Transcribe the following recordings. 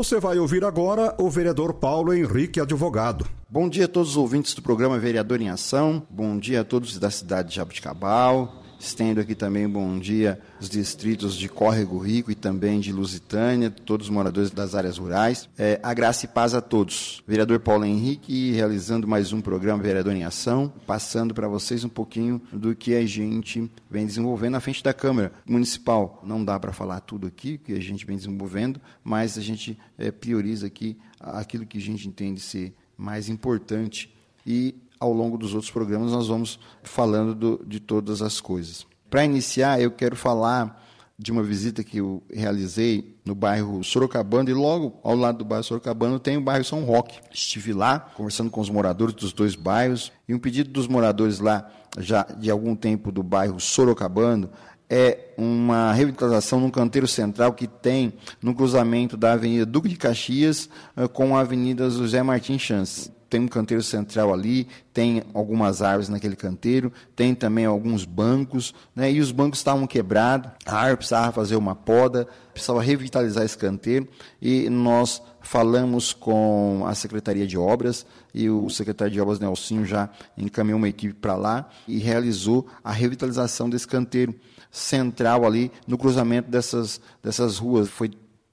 Você vai ouvir agora o vereador Paulo Henrique Advogado. Bom dia a todos os ouvintes do programa Vereador em Ação. Bom dia a todos da cidade de Jabuticabal. Estendo aqui também bom dia aos distritos de Córrego Rico e também de Lusitânia, todos os moradores das áreas rurais. É, a graça e paz a todos. Vereador Paulo Henrique realizando mais um programa Vereador em Ação, passando para vocês um pouquinho do que a gente vem desenvolvendo na frente da Câmara Municipal. Não dá para falar tudo aqui que a gente vem desenvolvendo, mas a gente é, prioriza aqui aquilo que a gente entende ser mais importante e ao longo dos outros programas nós vamos falando do, de todas as coisas. Para iniciar, eu quero falar de uma visita que eu realizei no bairro Sorocabana e logo ao lado do bairro Sorocabana tem o bairro São Roque. Estive lá conversando com os moradores dos dois bairros e um pedido dos moradores lá já de algum tempo do bairro Sorocabana é uma revitalização no canteiro central que tem no cruzamento da Avenida Duque de Caxias eh, com a Avenida José Martins Chances tem um canteiro central ali, tem algumas árvores naquele canteiro, tem também alguns bancos, né? e os bancos estavam quebrados, a árvore precisava fazer uma poda, precisava revitalizar esse canteiro, e nós falamos com a Secretaria de Obras, e o secretário de Obras Nelsinho já encaminhou uma equipe para lá e realizou a revitalização desse canteiro central ali no cruzamento dessas, dessas ruas. Foi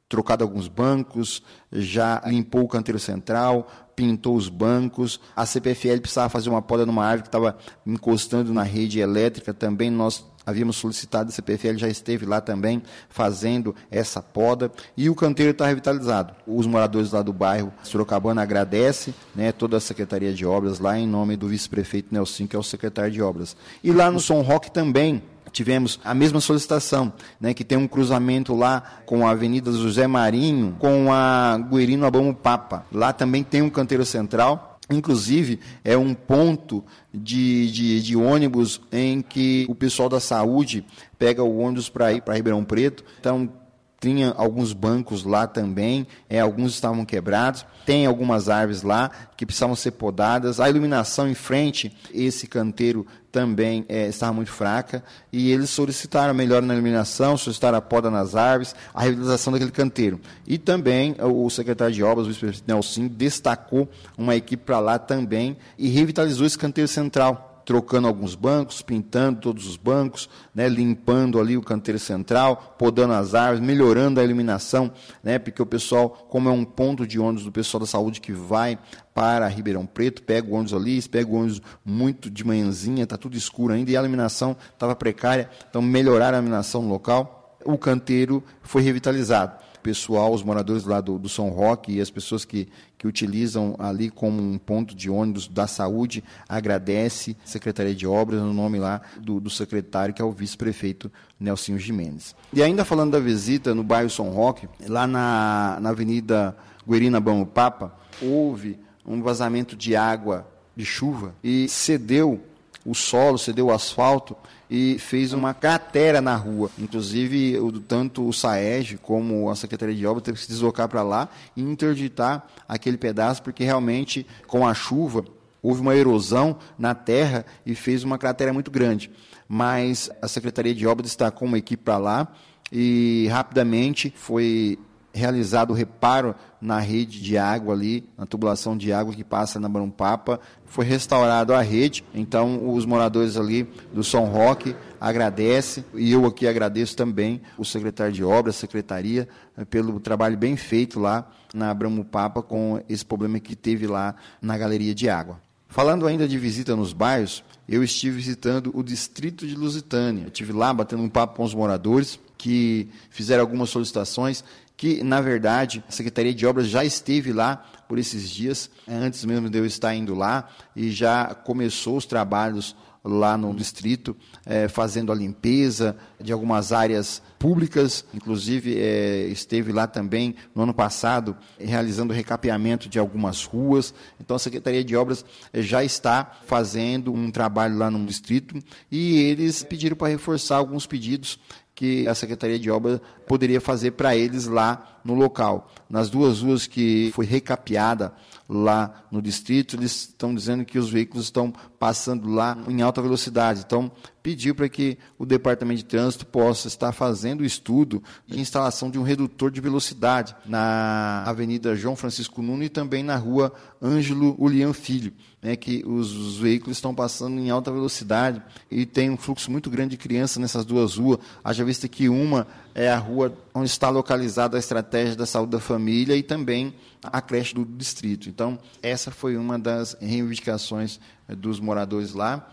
trocado alguns bancos, já limpou o canteiro central, pintou os bancos. A CPFL precisava fazer uma poda numa árvore que estava encostando na rede elétrica. Também nós havíamos solicitado, a CPFL já esteve lá também fazendo essa poda. E o canteiro está revitalizado. Os moradores lá do bairro Sorocabana agradecem né, toda a Secretaria de Obras lá, em nome do vice-prefeito Nelson, que é o secretário de Obras. E lá no São Roque também, tivemos a mesma solicitação, né, que tem um cruzamento lá com a Avenida José Marinho, com a Guerino Abamo Papa. Lá também tem um canteiro central. Inclusive, é um ponto de, de, de, ônibus em que o pessoal da saúde pega o ônibus para ir para Ribeirão Preto. Então, tinha alguns bancos lá também, é, alguns estavam quebrados, tem algumas árvores lá que precisavam ser podadas, a iluminação em frente, esse canteiro também é, estava muito fraca, e eles solicitaram a melhora na iluminação, solicitaram a poda nas árvores, a revitalização daquele canteiro. E também o secretário de obras, o vice-presidente Nelson, destacou uma equipe para lá também e revitalizou esse canteiro central trocando alguns bancos, pintando todos os bancos, né, limpando ali o canteiro central, podando as árvores, melhorando a iluminação, né, porque o pessoal, como é um ponto de ônibus do pessoal da saúde que vai para Ribeirão Preto, pega o ônibus ali, pega o ônibus muito de manhãzinha, está tudo escuro ainda, e a iluminação estava precária, então melhoraram a iluminação no local, o canteiro foi revitalizado pessoal, os moradores lá do, do São Roque e as pessoas que, que utilizam ali como um ponto de ônibus da saúde, agradece a Secretaria de Obras, no nome lá do, do secretário, que é o vice-prefeito Nelsinho Jimenez. E ainda falando da visita no bairro São Roque, lá na, na Avenida Guerina Bamo Papa, houve um vazamento de água de chuva e cedeu o solo, cedeu o asfalto e fez uma cratera na rua. Inclusive, tanto o SAEG como a Secretaria de Obras teve que se deslocar para lá e interditar aquele pedaço, porque realmente, com a chuva, houve uma erosão na terra e fez uma cratera muito grande. Mas a Secretaria de Obras destacou uma equipe para lá e rapidamente foi realizado o reparo na rede de água ali, na tubulação de água que passa na Papa, foi restaurado a rede, então os moradores ali do São Roque agradecem, e eu aqui agradeço também o secretário de obras, a secretaria, eh, pelo trabalho bem feito lá na Papa com esse problema que teve lá na galeria de água. Falando ainda de visita nos bairros, eu estive visitando o distrito de Lusitânia. estive lá batendo um papo com os moradores que fizeram algumas solicitações que, na verdade, a Secretaria de Obras já esteve lá por esses dias, antes mesmo de eu estar indo lá, e já começou os trabalhos lá no distrito, é, fazendo a limpeza de algumas áreas públicas, inclusive é, esteve lá também no ano passado realizando recapeamento de algumas ruas. Então a Secretaria de Obras é, já está fazendo um trabalho lá no distrito e eles pediram para reforçar alguns pedidos que a Secretaria de Obras poderia fazer para eles lá no local. Nas duas ruas que foi recapeada lá no distrito, eles estão dizendo que os veículos estão passando lá em alta velocidade. Então, pediu para que o Departamento de Trânsito possa estar fazendo o estudo de instalação de um redutor de velocidade na Avenida João Francisco Nuno e também na rua Ângelo Ulian Filho, né, que os, os, veículos estão passando em alta velocidade e tem um fluxo muito grande de crianças nessas duas ruas. Haja vista que uma é a rua onde está localizada a estratégia da saúde da família e também a creche do distrito. Então, essa foi uma das reivindicações eh, dos moradores lá.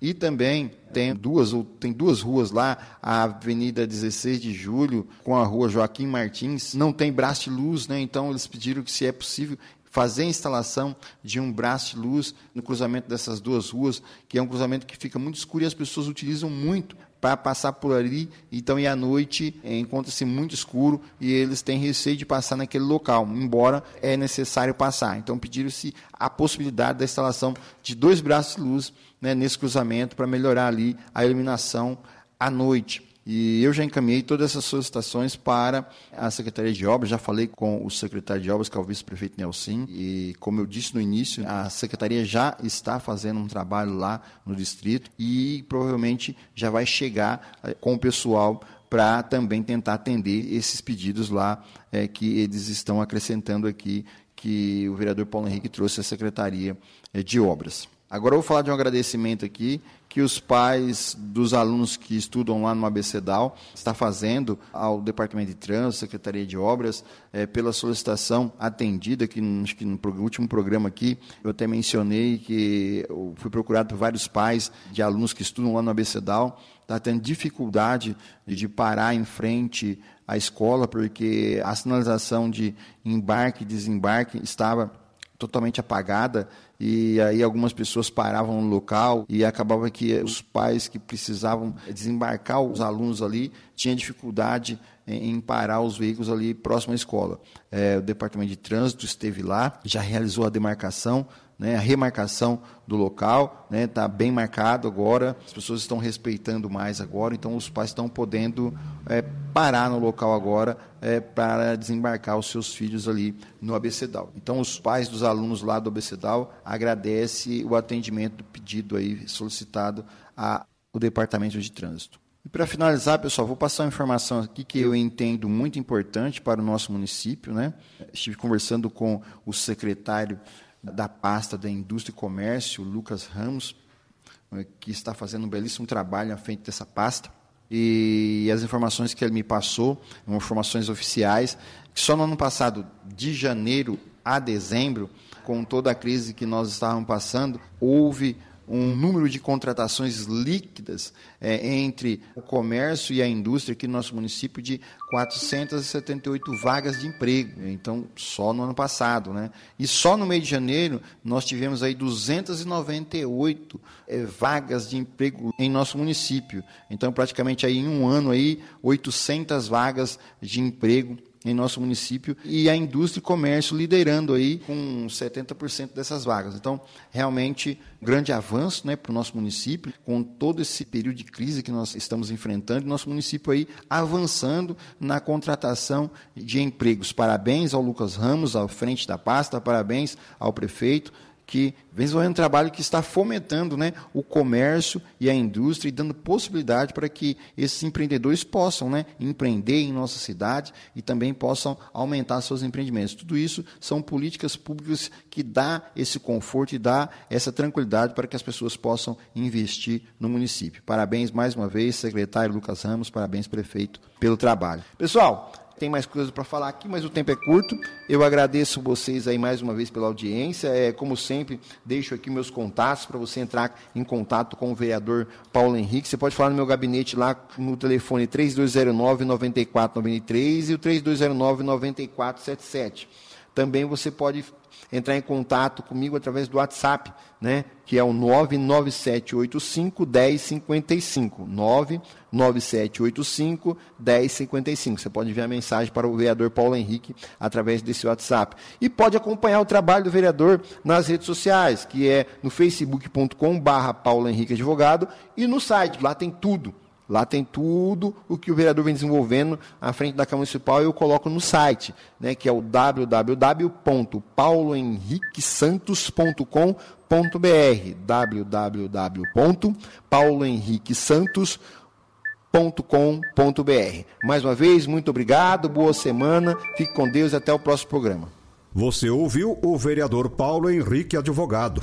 E também tem duas, tem duas ruas lá, a Avenida 16 de Julho com a Rua Joaquim Martins, não tem braço de luz, né? então eles pediram que se é possível fazer a instalação de um braço de luz no cruzamento dessas duas ruas, que é um cruzamento que fica muito escuro e as pessoas utilizam muito para passar por ali, então e à noite é, encontra-se muito escuro e eles têm receio de passar naquele local, embora é necessário passar. Então pediram-se a possibilidade da instalação de dois braços de luz né, nesse cruzamento para melhorar ali a iluminação à noite. E eu já encaminhei todas essas solicitações para a Secretaria de Obras, já falei com o secretário de Obras, que é o vice-prefeito Nelson, e como eu disse no início, a Secretaria já está fazendo um trabalho lá no distrito e provavelmente já vai chegar eh, com o pessoal para também tentar atender esses pedidos lá é, que eles estão acrescentando aqui, que o vereador Paulo Henrique trouxe à Secretaria eh, de Obras. Agora eu vou falar de um agradecimento aqui que os pais dos alunos que estudam lá no ABCDAL está fazendo ao Departamento de Trânsito, Secretaria de Obras, é, pela solicitação atendida, que, acho que no último programa aqui eu até mencionei que eu fui procurado por vários pais de alunos que estudam lá no ABCDAL, está tendo dificuldade de parar em frente à escola, porque a sinalização de embarque e desembarque estava totalmente apagada e aí algumas pessoas paravam no local e acabava que os pais que precisavam desembarcar os alunos ali tinham dificuldade em, parar os veículos ali próximo à escola. É, o departamento de trânsito esteve lá, já realizou a demarcação né, a remarcação do local está né, tá bem marcado agora, as pessoas estão respeitando mais agora, então os pais estão podendo é, parar no local agora é, para desembarcar os seus filhos ali no ABCDAL. Então os pais dos alunos lá do ABCDAL agradecem o atendimento pedido aí, solicitado ao Departamento de Trânsito. E para finalizar, pessoal, vou passar uma informação aqui que eu entendo muito importante para o nosso município. Né? Estive conversando com o secretário da pasta da Indústria e Comércio, Lucas Ramos, eh, que está fazendo um belíssimo trabalho à frente dessa pasta. E as informações que ele me passou, informações oficiais, que só no ano passado, de janeiro a dezembro, com toda a crise que nós estávamos passando, houve um número de contratações líquidas é, entre o comércio e a indústria aqui no nosso município de 478 vagas de emprego. Então, só no ano passado. Né? E só no mês de janeiro nós tivemos aí 298 é, vagas de emprego em nosso município. Então, praticamente aí em um ano aí 800 vagas de emprego em nosso município e a indústria e comércio liderando aí com 70% dessas vagas. Então, realmente, grande avanço né, para o nosso município, com todo esse período de crise que nós estamos enfrentando, nosso município aí avançando na contratação de empregos. Parabéns ao Lucas Ramos, à frente da pasta, parabéns ao prefeito, que vem desenvolvendo um trabalho que está fomentando né, o comércio e a indústria e dando possibilidade para que esses empreendedores possam né, empreender em nossa cidade e também possam aumentar seus empreendimentos. Tudo isso são políticas públicas que dá esse conforto e dá essa tranquilidade para que as pessoas possam investir no município. Parabéns mais uma vez, secretário Lucas Ramos, parabéns, prefeito, pelo trabalho. Pessoal, tem mais coisas para falar aqui, mas o tempo é curto. Eu agradeço vocês aí mais uma vez pela audiência. É, como sempre, deixo aqui meus contatos para você entrar em contato com o vereador Paulo Henrique. Você pode falar no meu gabinete lá no telefone 3209 9493 e o 3209 9477. Também você pode entrar em contato comigo através do WhatsApp, né, que é o 99785 1055. 99785 1055. Você pode enviar mensagem para o vereador Paulo Henrique através desse WhatsApp. E pode acompanhar o trabalho do vereador nas redes sociais, que é no facebook.com/barra Paulo Henrique Advogado e no site. Lá tem tudo Lá tem tudo o que o vereador vem desenvolvendo à frente da Câmara Municipal e eu coloco no site, né, que é o www.paulohenriquesantos.com.br www.paulohenriquesantos.com.br Mais uma vez, muito obrigado, boa semana, fique com Deus e até o próximo programa. Você ouviu o vereador Paulo Henrique Advogado.